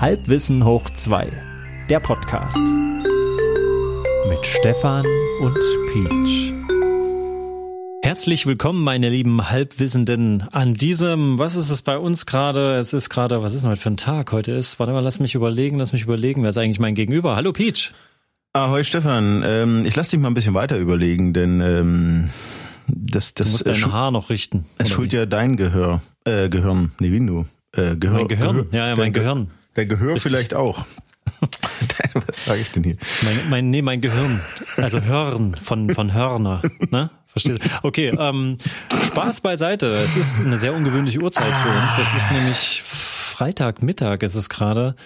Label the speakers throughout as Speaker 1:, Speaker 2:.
Speaker 1: Halbwissen hoch 2, der Podcast. Mit Stefan und Peach. Herzlich willkommen, meine lieben Halbwissenden, an diesem, was ist es bei uns gerade? Es ist gerade, was ist denn heute für ein Tag? Heute ist, warte mal, lass mich überlegen, lass mich überlegen, wer ist eigentlich mein Gegenüber? Hallo Peach.
Speaker 2: Ahoi Stefan, ähm, ich lass dich mal ein bisschen weiter überlegen, denn ähm, das, das
Speaker 1: Du musst dein Haar noch richten.
Speaker 2: es schult ja dein Gehör, äh, Gehirn, nee, wie du? Äh, Gehör,
Speaker 1: Mein Gehirn?
Speaker 2: Gehör,
Speaker 1: Ja, ja, mein Gehirn.
Speaker 2: Dein Gehör
Speaker 1: Richtig.
Speaker 2: vielleicht auch. Was sage ich denn hier?
Speaker 1: Mein, mein, nee, mein Gehirn. Also Hörn von, von Hörner. Ne? Verstehst du? Okay, ähm, Spaß beiseite. Es ist eine sehr ungewöhnliche Uhrzeit für uns. Es ist nämlich Freitagmittag, ist es gerade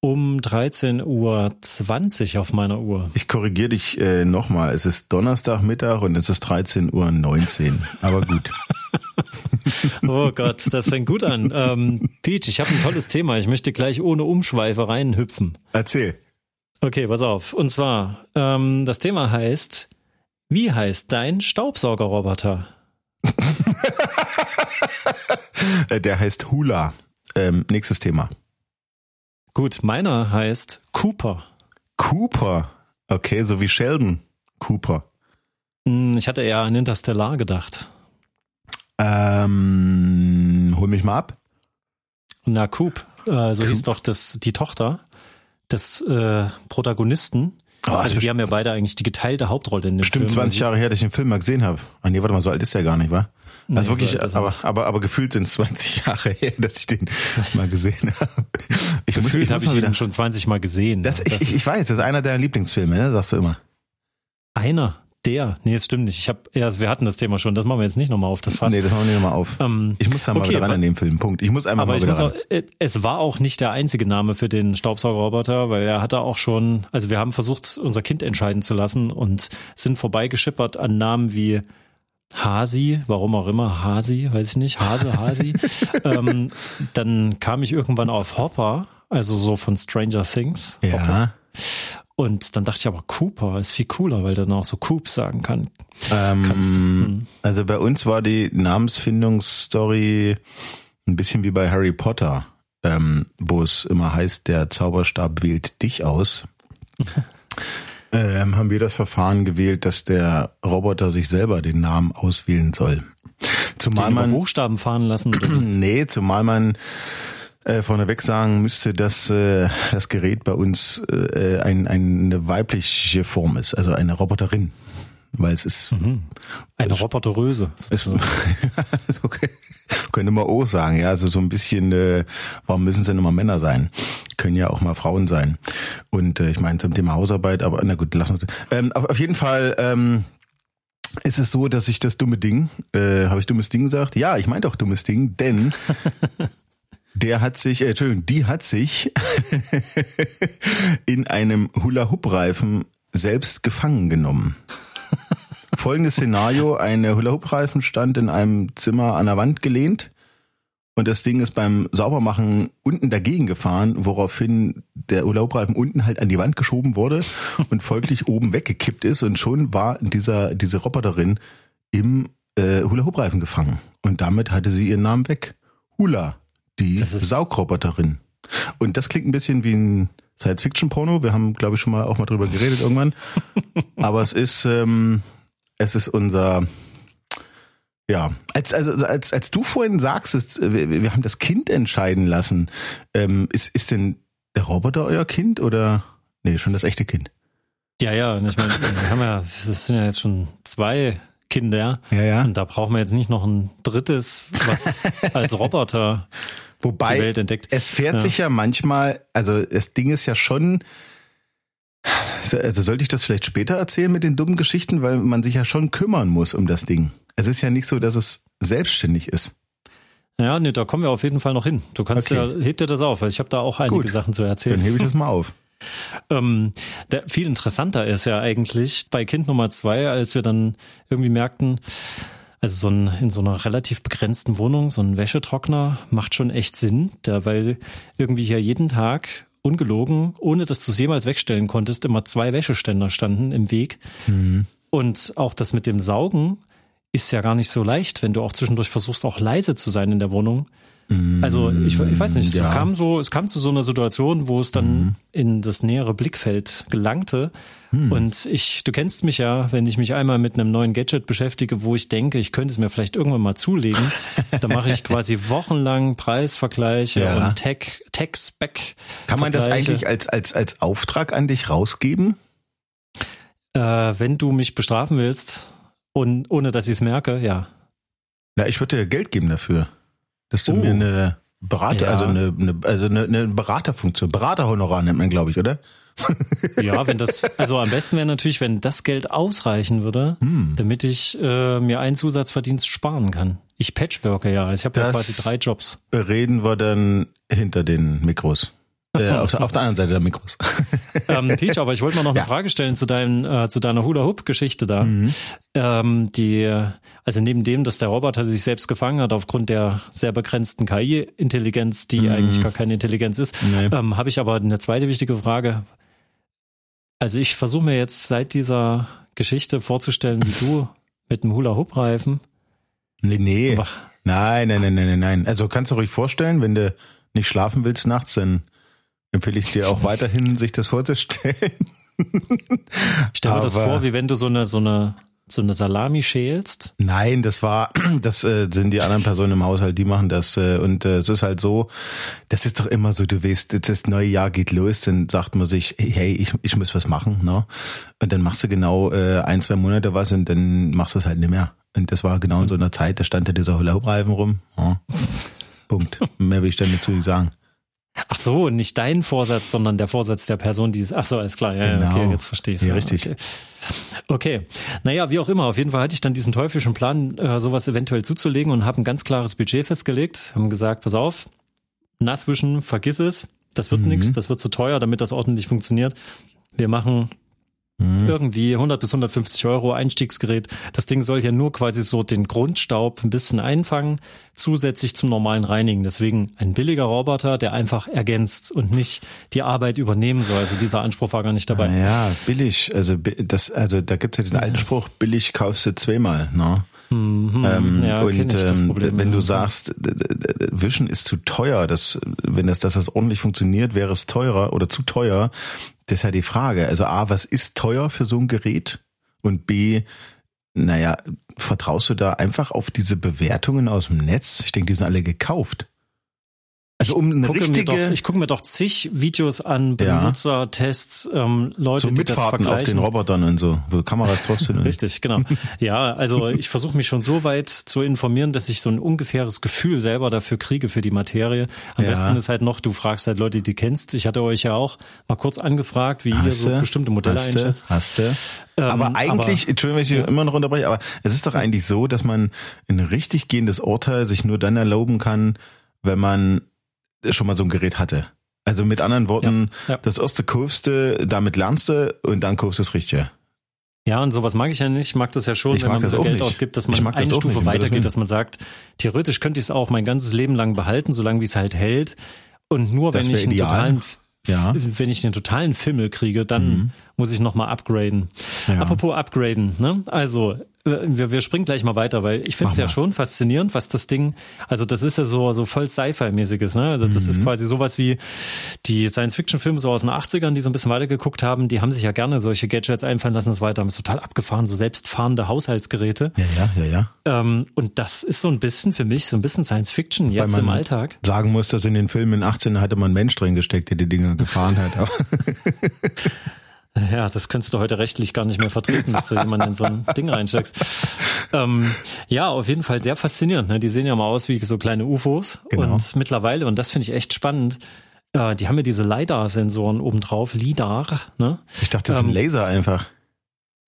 Speaker 1: um 13.20 Uhr auf meiner Uhr.
Speaker 2: Ich korrigiere dich äh, nochmal. Es ist Donnerstagmittag und es ist 13.19 Uhr. Aber gut.
Speaker 1: Oh Gott, das fängt gut an. Ähm, Peach, ich habe ein tolles Thema. Ich möchte gleich ohne Umschweife reinhüpfen.
Speaker 2: Erzähl.
Speaker 1: Okay, pass auf. Und zwar, ähm, das Thema heißt, wie heißt dein Staubsaugerroboter?
Speaker 2: Äh, der heißt Hula. Ähm, nächstes Thema.
Speaker 1: Gut, meiner heißt Cooper.
Speaker 2: Cooper. Okay, so wie Sheldon Cooper.
Speaker 1: Hm, Ich hatte eher an Interstellar gedacht.
Speaker 2: Ähm, hol mich mal ab.
Speaker 1: Na, Coop, äh, so hieß doch das, die Tochter des äh, Protagonisten.
Speaker 2: Oh,
Speaker 1: also
Speaker 2: das
Speaker 1: die haben ja beide eigentlich die geteilte Hauptrolle in dem
Speaker 2: Bestimmt
Speaker 1: Film.
Speaker 2: 20 Jahre her, dass ich den Film mal gesehen habe. Ah nee, warte mal, so alt ist er gar nicht, wa?
Speaker 1: Nee,
Speaker 2: Also wirklich,
Speaker 1: so er
Speaker 2: aber, aber, aber gefühlt sind es 20 Jahre her, dass ich den mal gesehen habe. Ich
Speaker 1: Gefühlt habe ich
Speaker 2: mal wieder-
Speaker 1: ihn schon 20 Mal gesehen.
Speaker 2: Das,
Speaker 1: Ja,
Speaker 2: ich, ich, ich weiß, das ist einer deiner Lieblingsfilme, ne? sagst du immer.
Speaker 1: einer, der. Nee, das stimmt nicht. Ich hab, ja, wir hatten das Thema schon. Das machen wir jetzt nicht nochmal auf das Fass.
Speaker 2: Nee, das machen wir nicht nochmal auf.
Speaker 1: Ähm,
Speaker 2: Ich muss da mal
Speaker 1: okay,
Speaker 2: wieder ran in den Film, Punkt. Ich muss einfach
Speaker 1: Aber
Speaker 2: mal wieder ran.
Speaker 1: auch, äh, es war auch nicht der einzige Name für den Staubsaugerroboter, weil er hatte auch schon, also wir haben versucht, unser Kind entscheiden zu lassen und sind vorbeigeschippert an Namen wie Hasi, warum auch immer, Hasi, weiß ich nicht, Hase, Hasi. ähm, dann kam ich irgendwann auf Hopper, also so von Stranger Things. Hopper. Und dann dachte ich aber, Cooper ist viel cooler, weil der dann auch so Coop sagen kann.
Speaker 2: Ähm,
Speaker 1: Kannst. Hm.
Speaker 2: Also bei uns war die Namensfindungsstory ein bisschen wie bei Harry Potter, ähm, wo es immer heißt, der Zauberstab wählt dich aus. ähm, haben wir das Verfahren gewählt, dass der Roboter sich selber den Namen auswählen soll. Zumal man,
Speaker 1: Buchstaben fahren lassen.
Speaker 2: Nee, zumal man äh, vorneweg sagen müsste, dass äh, das Gerät bei uns äh, ein, eine weibliche Form ist, also eine Roboterin. Weil es ist
Speaker 1: Eine Roboteröse.
Speaker 2: ist,
Speaker 1: sozusagen.
Speaker 2: okay. Könnte man auch sagen, ja, also so ein bisschen, äh, warum müssen es denn immer Männer sein? Können ja auch mal Frauen sein. Und äh, ich meine zum Thema Hausarbeit, aber na gut, lassen wir es. Ähm, auf, auf jeden Fall ähm, ist es so, dass ich das dumme Ding, äh, habe ich dummes Ding gesagt? Ja, ich meine doch dummes Ding, denn der hat sich, äh, Entschuldigung, die hat sich in einem Hula-Hoop-Reifen selbst gefangen genommen. Folgendes Szenario, eine Hula-Hoop-Reifen stand in einem Zimmer an der Wand gelehnt und das Ding ist beim Saubermachen unten dagegen gefahren, woraufhin der Hula-Hoop-Reifen unten halt an die Wand geschoben wurde und folglich oben weggekippt ist und schon war dieser, diese Roboterin im äh, Hula-Hoop-Reifen gefangen und damit hatte sie ihren Namen weg. Hula, die Saugroboterin. Und das klingt ein bisschen wie ein Science-Fiction-Porno. Wir haben, glaube ich, schon mal auch mal drüber geredet irgendwann. Aber es ist, ähm, es ist unser, ja, als, also, als, als du vorhin sagst, wir, wir haben das Kind entscheiden lassen, ähm, ist, ist denn der Roboter euer Kind oder, nee, schon das echte Kind?
Speaker 1: Ja, ja, ich meine, wir haben ja, das sind ja jetzt schon zwei Kinder.
Speaker 2: Ja, ja.
Speaker 1: Und da brauchen wir jetzt nicht noch ein drittes, was als Roboter die
Speaker 2: Wobei,
Speaker 1: Welt entdeckt.
Speaker 2: es fährt
Speaker 1: Ja.
Speaker 2: sich ja manchmal, also das Ding ist ja schon, also sollte ich das vielleicht später erzählen mit den dummen Geschichten, weil man sich ja schon kümmern muss um das Ding. Es ist ja nicht so, dass es selbstständig ist.
Speaker 1: Ja, nee, da kommen wir auf jeden Fall noch hin. Du kannst
Speaker 2: Okay.
Speaker 1: ja, heb dir das auf, weil ich habe da auch einige
Speaker 2: Gut.
Speaker 1: Sachen zu
Speaker 2: Dann
Speaker 1: erzählen.
Speaker 2: hebe ich das mal auf.
Speaker 1: Ähm, der, viel interessanter ist ja eigentlich bei Kind Nummer zwei, als wir dann irgendwie merkten, also so ein, in so einer relativ begrenzten Wohnung, so ein Wäschetrockner macht schon echt Sinn, der, weil irgendwie hier jeden Tag ungelogen, ohne dass du es jemals wegstellen konntest, immer zwei Wäscheständer standen im Weg. Und auch das mit dem Saugen ist ja gar nicht so leicht, wenn du auch zwischendurch versuchst, auch leise zu sein in der Wohnung. Also ich, ich weiß nicht, es
Speaker 2: ja.
Speaker 1: kam so, es kam zu so einer Situation, wo es dann
Speaker 2: Mhm.
Speaker 1: in das nähere Blickfeld gelangte.
Speaker 2: Hm.
Speaker 1: Und ich, du kennst mich ja, wenn ich mich einmal mit einem neuen Gadget beschäftige, wo ich denke, ich könnte es mir vielleicht irgendwann mal zulegen, dann mache ich quasi wochenlang Preisvergleiche
Speaker 2: Ja.
Speaker 1: und Tech, Tech-Spec.
Speaker 2: Kann man das eigentlich als, als, als Auftrag an dich rausgeben?
Speaker 1: Äh, wenn du mich bestrafen willst und ohne dass ich es merke, ja.
Speaker 2: Na, ich würde dir Geld geben dafür. Dass du
Speaker 1: Oh.
Speaker 2: mir eine Berater,
Speaker 1: Ja.
Speaker 2: also eine, eine, also eine, eine Beraterfunktion, Beraterhonorar nennt man, glaube ich, oder?
Speaker 1: Ja, wenn das, also am besten wäre natürlich, wenn das Geld ausreichen würde,
Speaker 2: Hm.
Speaker 1: damit ich äh, mir einen Zusatzverdienst sparen kann. Ich patchworke ja, ich habe ja quasi drei Jobs.
Speaker 2: Reden wir dann hinter den Mikros. Äh, auf, der- auf der anderen Seite der Mikros.
Speaker 1: Ähm, Peach, aber ich wollte mal noch eine
Speaker 2: Ja.
Speaker 1: Frage stellen zu deinem, äh, zu deiner Hula-Hoop-Geschichte da.
Speaker 2: Mhm.
Speaker 1: Ähm, die, also neben dem, dass der Roboter sich selbst gefangen hat aufgrund der sehr begrenzten KI-Intelligenz, die eigentlich gar keine Intelligenz ist,
Speaker 2: Mhm. Nee.
Speaker 1: ähm, habe ich aber eine zweite wichtige Frage. Also ich versuche mir jetzt seit dieser Geschichte vorzustellen, wie du mit dem Hula-Hoop-Reifen.
Speaker 2: Nee, nee. Nein, nein, nein, nein, nein. Also kannst du ruhig vorstellen, wenn du nicht schlafen willst nachts, dann empfehle ich dir auch weiterhin, sich das vorzustellen.
Speaker 1: Ich stelle mir das vor, wie wenn du so eine, so eine, so eine Salami schälst.
Speaker 2: Nein, das war, das äh, sind die anderen Personen im Haushalt, die machen das. Äh, und äh, es ist halt so, das ist doch immer so, du weißt, jetzt das neue Jahr geht los, dann sagt man sich, hey, ich, ich muss was machen, ne? Und dann machst du genau äh, ein, zwei Monate was und dann machst du es halt nicht mehr. Und das war genau in so einer Zeit, da stand da dieser Hula-Hoop-Reifen rum. Ja. Punkt. Mehr will ich dann dazu sagen.
Speaker 1: Ach so, nicht dein Vorsatz, sondern der Vorsatz der Person, die es. Ach so, alles klar. Ja,
Speaker 2: Genau.
Speaker 1: okay, jetzt verstehe ich
Speaker 2: Ja, richtig.
Speaker 1: Okay. okay. Naja, wie auch immer. Auf jeden Fall hatte ich dann diesen teuflischen Plan, äh, sowas eventuell zuzulegen und habe ein ganz klares Budget festgelegt. Haben gesagt, pass auf, nass wischen, vergiss es. Das wird
Speaker 2: Mhm.
Speaker 1: nix, das wird zu teuer, damit das ordentlich funktioniert. Wir machen
Speaker 2: Mhm.
Speaker 1: irgendwie 100 bis 150 Euro Einstiegsgerät. Das Ding soll ja nur quasi so den Grundstaub ein bisschen einfangen, zusätzlich zum normalen Reinigen. Deswegen ein billiger Roboter, der einfach ergänzt und nicht die Arbeit übernehmen soll. Also dieser Anspruch war gar nicht dabei.
Speaker 2: Ja, billig. Also das, also da gibt's ja diesen alten Spruch, billig kaufst du zweimal, ne?
Speaker 1: Mhm,
Speaker 2: Ähm,
Speaker 1: ja,
Speaker 2: und ähm,
Speaker 1: Problem,
Speaker 2: wenn
Speaker 1: ja.
Speaker 2: du sagst, Wischen ist zu teuer, das, wenn das, dass das ordentlich funktioniert, wäre es teurer oder zu teuer. Das ist ja die Frage. Also A, was ist teuer für so ein Gerät? Und B, naja, vertraust du da einfach auf diese Bewertungen aus dem Netz? Ich denke, die sind alle gekauft. Also um eine richtige
Speaker 1: doch, ich gucke mir doch zig Videos an. Benutzertests, ähm, Leute,
Speaker 2: so
Speaker 1: die das
Speaker 2: Mitfahrten auf den
Speaker 1: vergleichen.
Speaker 2: Robotern und so, wo Kameras drauf sind.
Speaker 1: Richtig, genau. Ja, also ich versuche mich schon so weit zu informieren, dass ich so ein ungefähres Gefühl selber dafür kriege für die Materie. Am
Speaker 2: Ja.
Speaker 1: besten ist halt noch, du fragst halt Leute, die kennst. Ich hatte euch ja auch mal kurz angefragt, wie ihr
Speaker 2: Hast
Speaker 1: so
Speaker 2: du?
Speaker 1: bestimmte Modelle
Speaker 2: hast
Speaker 1: einschätzt.
Speaker 2: Hast du?
Speaker 1: Ähm,
Speaker 2: aber eigentlich, Entschuldigung, wenn ich
Speaker 1: ja.
Speaker 2: immer noch unterbreche, aber es ist doch eigentlich so, dass man ein richtig gehendes Urteil sich nur dann erlauben kann, wenn man schon mal so ein Gerät hatte. Also mit anderen Worten,
Speaker 1: Ja, ja.
Speaker 2: das erste kaufst du, damit lernst du und dann kaufst du das Richtige.
Speaker 1: Ja, und sowas mag ich ja nicht. Ich mag das ja schon,
Speaker 2: Ich
Speaker 1: wenn man
Speaker 2: das
Speaker 1: Geld
Speaker 2: nicht.
Speaker 1: ausgibt, dass man
Speaker 2: das
Speaker 1: eine
Speaker 2: auch
Speaker 1: Stufe
Speaker 2: nicht,
Speaker 1: weitergeht, dass man sagt, theoretisch könnte ich es auch mein ganzes Leben lang behalten, solange wie es halt hält. Und nur
Speaker 2: Das
Speaker 1: wenn ich einen totalen,
Speaker 2: Ja.
Speaker 1: wenn ich einen totalen Fimmel kriege, dann
Speaker 2: Mhm.
Speaker 1: muss ich nochmal upgraden.
Speaker 2: Ja.
Speaker 1: Apropos upgraden, ne? Also, wir, wir springen gleich mal weiter, weil ich finde es ja schon faszinierend, was das Ding, also das ist ja so, so voll Sci-Fi-mäßiges, ne? Also das ist
Speaker 2: Mhm.
Speaker 1: quasi sowas wie die Science-Fiction-Filme so aus den 80ern, die so ein bisschen weitergeguckt haben, die haben sich ja gerne solche Gadgets einfallen lassen, das weiter, haben es total abgefahren, so selbstfahrende Haushaltsgeräte.
Speaker 2: Ja, ja, ja, ja.
Speaker 1: Ähm, und das ist so ein bisschen für mich so ein bisschen Science-Fiction jetzt
Speaker 2: man
Speaker 1: im Alltag.
Speaker 2: Sagen muss, dass in den Filmen in 18 hatte man einen Mensch drin gesteckt, der die Dinge gefahren hat.
Speaker 1: Ja, das könntest du heute rechtlich gar nicht mehr vertreten, dass du jemanden in so ein Ding reinsteckst. Ähm, ja, auf jeden Fall sehr faszinierend. Ne? Die sehen ja mal aus wie so kleine UFOs.
Speaker 2: Genau.
Speaker 1: Und mittlerweile, und das finde ich echt spannend, äh, die haben ja diese LiDAR-Sensoren obendrauf, LiDAR, ne?
Speaker 2: ich dachte, das ist ein
Speaker 1: Ähm,
Speaker 2: Laser einfach.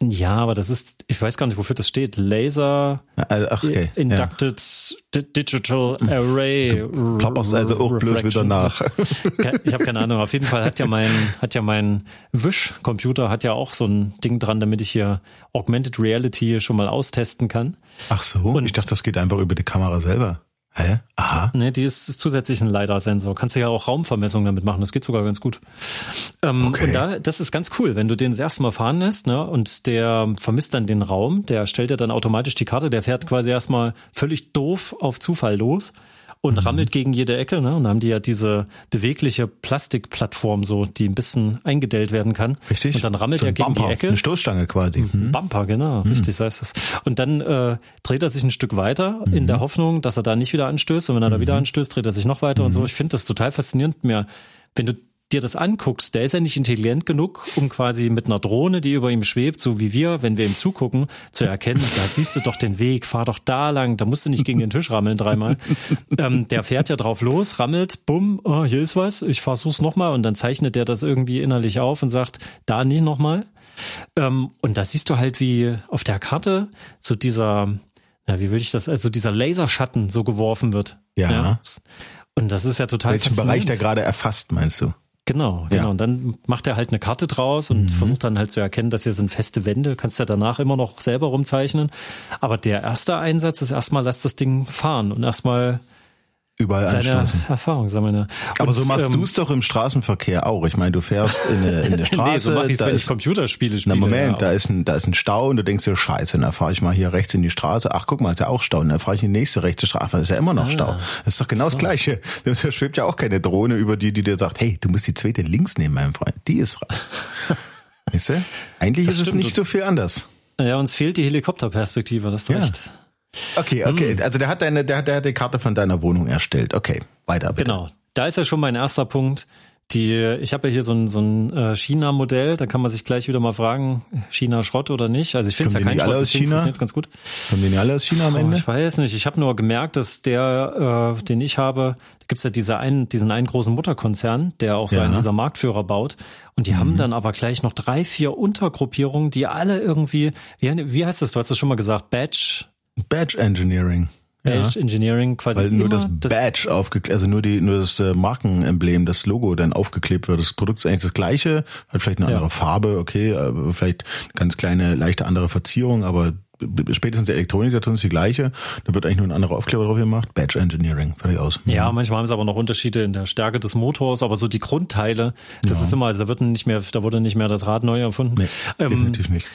Speaker 1: Ja, aber das ist, ich weiß gar nicht, wofür das steht. Laser
Speaker 2: Also, Ach, okay. ja.
Speaker 1: Inducted Di- Digital Array.
Speaker 2: Plapperst also auch bloß wieder nach.
Speaker 1: Ich habe keine Ahnung. Auf jeden Fall hat ja mein hat ja mein Wish-Computer hat ja auch so ein Ding dran, damit ich hier Augmented Reality schon mal austesten kann.
Speaker 2: Ach so,
Speaker 1: Und-
Speaker 2: ich dachte, das geht einfach über die Kamera selber. Hä? Aha.
Speaker 1: Ne, die ist, zusätzlich ein LiDAR-Sensor. Kannst du ja auch Raumvermessungen damit machen. Das geht sogar ganz gut. Ähm,
Speaker 2: Okay.
Speaker 1: Und da, das ist ganz cool, wenn du den das erste Mal fahren lässt, ne, und der vermisst dann den Raum, der stellt dir dann automatisch die Karte, der fährt quasi erstmal völlig doof auf Zufall los. Und mhm. rammelt gegen jede Ecke. Ne? Und dann haben die ja diese bewegliche Plastikplattform, so die ein bisschen eingedellt werden kann.
Speaker 2: Richtig.
Speaker 1: Und dann rammelt so er gegen
Speaker 2: Bumper,
Speaker 1: die Ecke.
Speaker 2: Eine Stoßstange quasi.
Speaker 1: Mhm. Bumper, genau, mhm. richtig, so heißt das. Und dann äh, dreht er sich ein Stück weiter in mhm. der Hoffnung, dass er da nicht wieder anstößt. Und wenn er da wieder mhm. anstößt, dreht er sich noch weiter und so. Ich finde das total faszinierend. Mir, wenn du dir das anguckst, der ist ja nicht intelligent genug, um quasi mit einer Drohne, die über ihm schwebt, so wie wir, wenn wir ihm zugucken, zu erkennen, da siehst du doch den Weg, fahr doch da lang, da musst du nicht gegen den Tisch rammeln dreimal. ähm, der fährt ja drauf los, rammelt, bumm, oh, hier ist was, ich versuch's nochmal und dann zeichnet der das irgendwie innerlich auf und sagt, da nicht nochmal. Ähm, und da siehst du halt, wie auf der Karte so dieser, ja, wie will ich das, also dieser Laserschatten so geworfen wird.
Speaker 2: Ja. ja.
Speaker 1: Und das ist ja total
Speaker 2: Welchen Bereich der gerade erfasst, meinst du?
Speaker 1: Genau, genau. Ja. Und dann macht er halt eine Karte draus und mhm. versucht dann halt zu erkennen, dass hier sind feste Wände. Kannst ja danach immer noch selber rumzeichnen. Aber der erste Einsatz ist erstmal, lass das Ding fahren und erstmal
Speaker 2: überall
Speaker 1: seine
Speaker 2: anstoßen.
Speaker 1: Erfahrung sammeln.
Speaker 2: Aber so machst ähm, du es doch im Straßenverkehr auch. Ich meine, du fährst in eine, in eine Straße. nee, so
Speaker 1: mach ich's, wenn ist, ich Computerspiele spiele.
Speaker 2: Na Moment, ja, da ist ein da ist ein Stau und du denkst dir Scheiße, dann fahre ich mal hier rechts in die Straße. Ach, guck mal, ist ja auch Stau. Und dann fahre ich in die nächste rechte Straße. Das ist ja immer noch ah, Stau. Das ist doch genau so. das Gleiche. Da schwebt ja auch keine Drohne über die, die dir sagt, hey, du musst die zweite links nehmen, mein Freund. Die ist frei. weißt du? Eigentlich das ist stimmt. es nicht so viel anders.
Speaker 1: Ja, uns fehlt die Helikopterperspektive, das ist ja. recht.
Speaker 2: Okay, okay. Hm. Also der hat deine, der hat, der hat die Karte von deiner Wohnung erstellt. Okay, weiter bitte.
Speaker 1: Genau. Da ist ja schon mein erster Punkt. Die, ich habe ja hier so ein, so ein äh, China-Modell, da kann man sich gleich wieder mal fragen, China Schrott oder nicht. Also ich finde es ja kein Schrott,
Speaker 2: das funktioniert
Speaker 1: ganz gut.
Speaker 2: Kommen die nicht alle aus China am Ende?
Speaker 1: Oh, ich weiß nicht. Ich habe nur gemerkt, dass der, äh, den ich habe, da gibt's ja diese einen, diesen einen großen Mutterkonzern, der auch so ja. einen dieser Marktführer baut. Und die mhm. haben dann aber gleich noch drei, vier Untergruppierungen, die alle irgendwie, wie, wie heißt das? Du hast das schon mal gesagt, Badge
Speaker 2: Badge Engineering.
Speaker 1: Badge ja. Engineering quasi.
Speaker 2: Weil nur das Badge aufgeklebt, also nur die, nur das äh, Markenemblem, das Logo dann aufgeklebt wird. Das Produkt ist eigentlich das gleiche, hat vielleicht eine andere ja. Farbe, okay, vielleicht eine ganz kleine, leichte andere Verzierung, aber spätestens der Elektronik da tun ist die gleiche. Da wird eigentlich nur ein anderer Aufkleber drauf gemacht. Badge Engineering, fertig aus.
Speaker 1: Ja, mhm. manchmal haben sie aber noch Unterschiede in der Stärke des Motors, aber so die Grundteile, das ja. ist immer, also da wird nicht mehr, da wurde nicht mehr das Rad neu erfunden. Nee,
Speaker 2: ähm, definitiv nicht.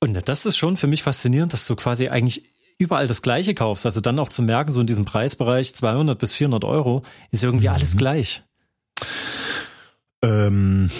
Speaker 1: Und das ist schon für mich faszinierend, dass du quasi eigentlich überall das Gleiche kaufst, also dann auch zu merken, so in diesem Preisbereich 200 bis 400 Euro, ist irgendwie mhm. alles gleich.
Speaker 2: Ähm,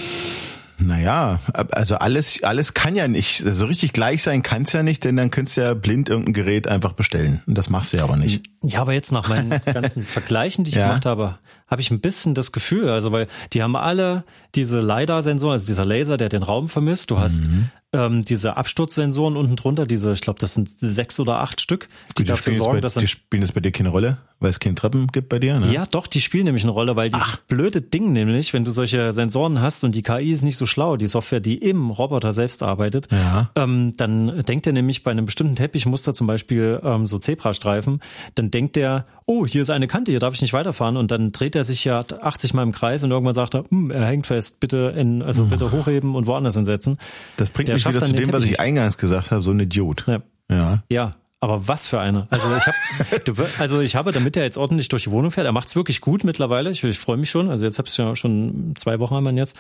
Speaker 2: naja, also alles, alles kann ja nicht, so also richtig gleich sein kann es ja nicht, denn dann könntest du ja blind irgendein Gerät einfach bestellen. Und das machst du ja aber nicht.
Speaker 1: Ja, aber jetzt nach meinen ganzen Vergleichen, die ich ja. gemacht habe, habe ich ein bisschen das Gefühl, also weil die haben alle diese LiDAR-Sensoren, also dieser Laser, der den Raum vermisst. Du hast mhm ähm, diese Absturzsensoren unten drunter, diese, ich glaube, das sind sechs oder acht Stück, die, die dafür sorgen,
Speaker 2: bei,
Speaker 1: dass
Speaker 2: die spielen das bei dir keine Rolle, weil es keine Treppen gibt bei dir. Ne?
Speaker 1: Ja, doch, die spielen nämlich eine Rolle, weil dieses Ach. blöde Ding nämlich, wenn du solche Sensoren hast und die KI ist nicht so schlau, die Software, die im Roboter selbst arbeitet,
Speaker 2: ja.
Speaker 1: ähm, dann denkt er nämlich bei einem bestimmten Teppichmuster, zum Beispiel ähm, so Zebrastreifen, dann denkt er, oh, hier ist eine Kante, hier darf ich nicht weiterfahren und dann dreht er sich ja 80 Mal im Kreis und irgendwann sagt er, hm, er hängt fest, bitte in, also bitte hochheben und woanders hinsetzen.
Speaker 2: Das bringt Der mich wieder zu dem, was ich eingangs gesagt habe, so ein Idiot.
Speaker 1: Ja. Ja. ja. Aber was für eine? Also ich habe, also ich habe, damit er jetzt ordentlich durch die Wohnung fährt, er macht's wirklich gut mittlerweile. Ich, ich freue mich schon. Also jetzt habe ich ja schon zwei Wochen haben wir jetzt.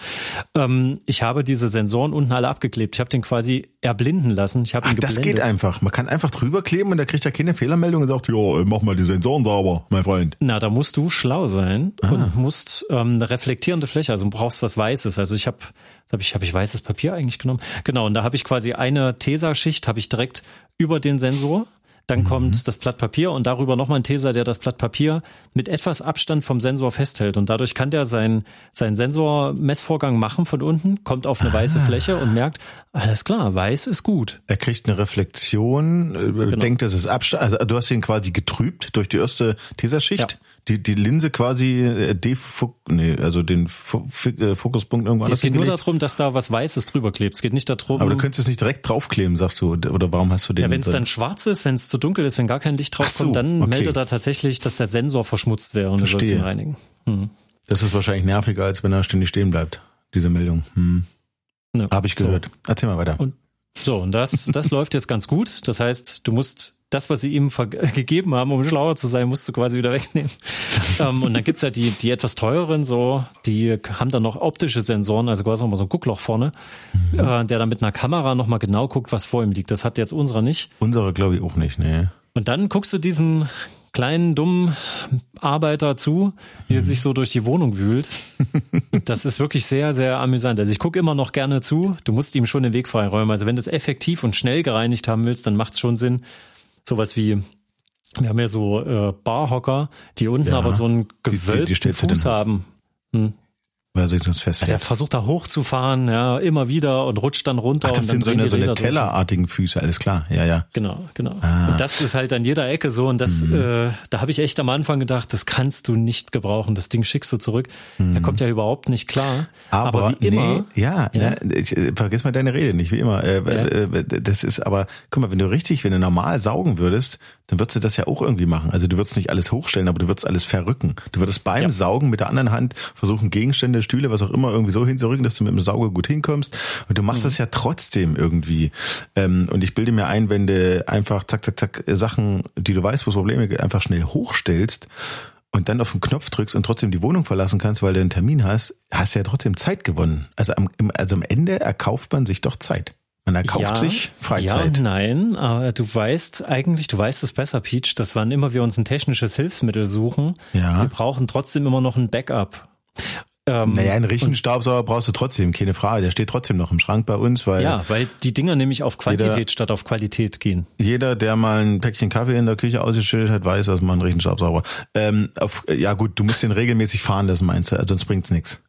Speaker 1: Ähm, ich habe diese Sensoren unten alle abgeklebt. Ich habe den quasi erblinden lassen. Ich habe ihn geblendet.
Speaker 2: Das geht einfach. Man kann einfach drüber kleben und da kriegt er keine Fehlermeldung und sagt, ja, mach mal die Sensoren sauber, mein Freund.
Speaker 1: Na, da musst du schlau sein ah. und musst ähm, eine reflektierende Fläche. Also du brauchst was Weißes. Also ich habe, habe ich, habe ich weißes Papier eigentlich genommen. Genau. Und da habe ich quasi eine Tesa-Schicht, habe ich direkt über den Sensor. Dann mhm. kommt das Blatt Papier und darüber nochmal ein Teser, der das Blatt Papier mit etwas Abstand vom Sensor festhält. Und dadurch kann der seinen sein Sensormessvorgang machen von unten, kommt auf eine ah. weiße Fläche und merkt, alles klar, weiß ist gut.
Speaker 2: Er kriegt eine Reflexion, äh, genau. denkt, das ist Abstand. Also du hast ihn quasi getrübt durch die erste Teserschicht. Ja die, die Linse quasi äh, defok nee, also den äh, Fokuspunkt irgendwo anders
Speaker 1: Es geht nur darum, dass da was Weißes drüber klebt. Es geht nicht darum.
Speaker 2: Aber du könntest es nicht direkt draufkleben, sagst du, oder warum hast du den?
Speaker 1: Ja, wenn es dann schwarz ist, wenn es zu dunkel ist, wenn gar kein Licht draufkommt, so, dann okay. meldet er tatsächlich, dass der Sensor verschmutzt wäre und
Speaker 2: Verstehe.
Speaker 1: ihn reinigen. Hm.
Speaker 2: Das ist wahrscheinlich nerviger, als wenn er ständig stehen bleibt, diese Meldung. Hm. Ja, Habe ich gehört. So. Erzähl mal weiter.
Speaker 1: Und so, und das, das läuft jetzt ganz gut. Das heißt, du musst das, was sie ihm gegeben haben, um schlauer zu sein, musst du quasi wieder wegnehmen. ähm, und dann gibt's ja die, die etwas teureren, so, die haben dann noch optische Sensoren, also quasi nochmal so ein Guckloch vorne, mhm. äh, der dann mit einer Kamera nochmal genau guckt, was vor ihm liegt. Das hat jetzt unsere nicht.
Speaker 2: Unsere glaube ich auch nicht, nee.
Speaker 1: Und dann guckst du diesen kleinen, dummen Arbeiter zu, wie er sich so durch die Wohnung wühlt. das ist wirklich sehr, sehr amüsant. Also ich gucke immer noch gerne zu. Du musst ihm schon den Weg freiräumen. Also wenn du es effektiv und schnell gereinigt haben willst, dann macht es schon Sinn. Sowas wie wir haben ja so äh, Barhocker, die unten
Speaker 2: Ja.
Speaker 1: aber so einen
Speaker 2: Die- die- die
Speaker 1: gewölbten Fuß haben. Hm.
Speaker 2: Er sich sonst
Speaker 1: Der versucht da hochzufahren, ja, immer wieder und rutscht dann runter.
Speaker 2: Ach, das
Speaker 1: und dann
Speaker 2: sind so eine,
Speaker 1: die
Speaker 2: so eine tellerartigen Füße, alles klar. Ja, ja.
Speaker 1: Genau, genau.
Speaker 2: Ah. Mhm.
Speaker 1: Und das ist halt an jeder Ecke so. Und das, äh, da habe ich echt am Anfang gedacht, das kannst du nicht gebrauchen. Das Ding schickst du zurück. Der kommt ja überhaupt nicht klar.
Speaker 2: Aber,
Speaker 1: wie immer,
Speaker 2: nee, ja,
Speaker 1: Ja.
Speaker 2: Ne, ich, äh, vergiss mal deine Rede nicht, wie immer. Äh,
Speaker 1: Ja.
Speaker 2: äh, das ist aber, guck mal, wenn du richtig, wenn du normal saugen würdest, dann würdest du das ja auch irgendwie machen. Also du würdest nicht alles hochstellen, aber du würdest alles verrücken. Du würdest beim
Speaker 1: Ja.
Speaker 2: Saugen mit der anderen Hand versuchen, Gegenstände, Stühle, was auch immer, irgendwie so hinzurücken, dass du mit dem Sauger gut hinkommst. Und du
Speaker 1: Mhm.
Speaker 2: machst das ja trotzdem irgendwie. Ähm, und ich bilde mir ein, wenn du einfach zack, zack, zack, Sachen, die du weißt, wo es Probleme gibt, einfach schnell hochstellst, und dann auf den Knopf drückst und trotzdem die Wohnung verlassen kannst, weil du einen Termin hast, hast du ja trotzdem Zeit gewonnen. Also am, also am Ende erkauft man sich doch Zeit. Man erkauft
Speaker 1: ja,
Speaker 2: sich
Speaker 1: Ja
Speaker 2: Freizeit.
Speaker 1: und nein, aber du weißt eigentlich, du weißt es besser, Peach, dass wann immer wir uns ein technisches Hilfsmittel suchen,
Speaker 2: Ja.
Speaker 1: wir brauchen trotzdem immer noch ein Backup. Ähm,
Speaker 2: naja, einen richtigen Staubsauger brauchst du trotzdem, keine Frage. Der steht trotzdem noch im Schrank bei uns, weil
Speaker 1: ja, weil die Dinger nämlich auf Quantität
Speaker 2: Jeder-
Speaker 1: statt auf Qualität gehen.
Speaker 2: jeder, der mal ein Päckchen Kaffee in der Küche ausgestellt hat, weiß, dass man einen richtigen Staubsauger. Ähm, auf, ja gut, du musst den regelmäßig fahren, das meinst du, also sonst bringt's nichts.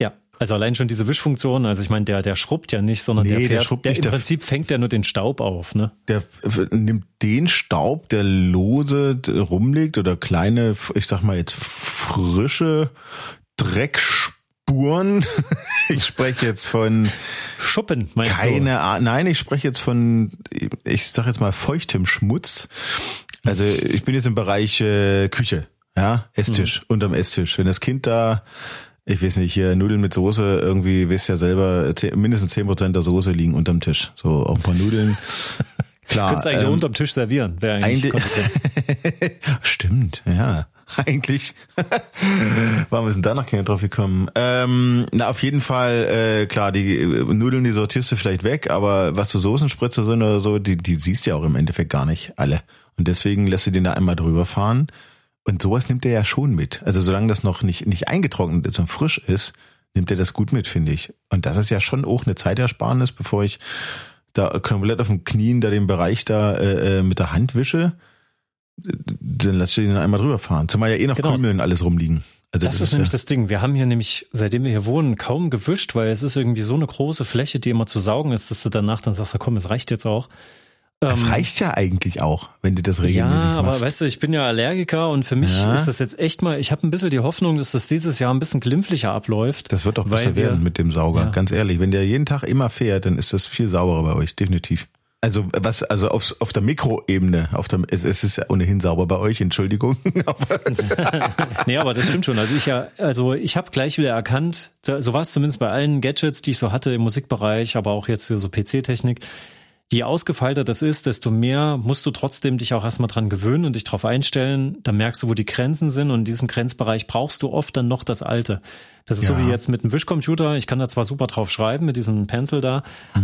Speaker 1: Ja, also allein schon diese Wischfunktion, also ich meine, der, der schrubbt ja nicht, sondern
Speaker 2: Nee,
Speaker 1: der
Speaker 2: der
Speaker 1: fährt,
Speaker 2: schrubbt
Speaker 1: der,
Speaker 2: nicht,
Speaker 1: im
Speaker 2: der-
Speaker 1: Prinzip fängt der nur den Staub auf, ne?
Speaker 2: Der nimmt den Staub, der lose rumliegt oder kleine, ich sag mal jetzt frische Dreckspuren. Ich spreche jetzt von
Speaker 1: Schuppen, meinst
Speaker 2: keine Ahnung. Nein, ich spreche jetzt von, ich sag jetzt mal feuchtem Schmutz. Also ich bin jetzt im Bereich äh, Küche, ja, Esstisch, unterm Esstisch. Wenn das Kind da, ich weiß nicht, hier Nudeln mit Soße, irgendwie, weißt ja selber, zehn- mindestens zehn Prozent der Soße liegen unterm Tisch. So auch ein paar Nudeln.
Speaker 1: du?
Speaker 2: Klar.
Speaker 1: Könntest du eigentlich
Speaker 2: ähm,
Speaker 1: unterm Tisch servieren, wäre eigentlich.
Speaker 2: Stimmt, ja. Eigentlich. Warum ist denn da noch keiner drauf gekommen? Ähm, na, auf jeden Fall, äh, klar, die äh, Nudeln, die sortierst du vielleicht weg, aber was so Soßenspritzer sind oder so, die, die siehst du ja auch im Endeffekt gar nicht alle. Und deswegen lässt du den da einmal drüber fahren. Und sowas nimmt er ja schon mit. Also solange das noch nicht, nicht eingetrocknet ist und frisch ist, nimmt er das gut mit, finde ich. Und das ist ja schon auch eine Zeitersparnis, bevor ich da komplett auf den Knien da den Bereich da äh, äh, mit der Hand wische dann lass ich den einmal drüber fahren. Zumal ja eh noch
Speaker 1: Genau.
Speaker 2: Krümel und alles rumliegen. Also
Speaker 1: Das ist nämlich
Speaker 2: ja,
Speaker 1: das Ding. Wir haben hier nämlich, seitdem wir hier wohnen, kaum gewischt, weil es ist irgendwie so eine große Fläche, die immer zu saugen ist, dass du danach dann sagst, ja, komm, es reicht jetzt auch.
Speaker 2: Das
Speaker 1: Ähm,
Speaker 2: reicht ja eigentlich auch, wenn du das
Speaker 1: Ja,
Speaker 2: regelmäßig
Speaker 1: aber
Speaker 2: machst.
Speaker 1: weißt du, ich bin ja Allergiker und für mich
Speaker 2: Ja.
Speaker 1: ist das jetzt echt mal, ich habe ein bisschen die Hoffnung, dass das dieses Jahr ein bisschen glimpflicher abläuft.
Speaker 2: das wird doch besser
Speaker 1: wir-
Speaker 2: werden mit dem Sauger.
Speaker 1: Ja.
Speaker 2: Ganz ehrlich, wenn der jeden Tag immer fährt, dann ist das viel sauberer bei euch, definitiv. Also was, also aufs, auf der Mikroebene, auf der, es, es ist ja ohnehin sauber bei euch, Entschuldigung.
Speaker 1: Nee, aber das stimmt schon. Also ich ja, also ich habe gleich wieder erkannt, so war es zumindest bei allen Gadgets, die ich so hatte im Musikbereich, aber auch jetzt für so PC-Technik. Je ausgefeilter das ist, desto mehr musst du trotzdem dich auch erstmal dran gewöhnen und dich drauf einstellen. Da merkst du, wo die Grenzen sind und in diesem Grenzbereich brauchst du oft dann noch das Alte. Das ist so
Speaker 2: Ja.
Speaker 1: wie jetzt mit einem Wischcomputer. Ich kann da zwar super drauf schreiben mit diesem Pencil da,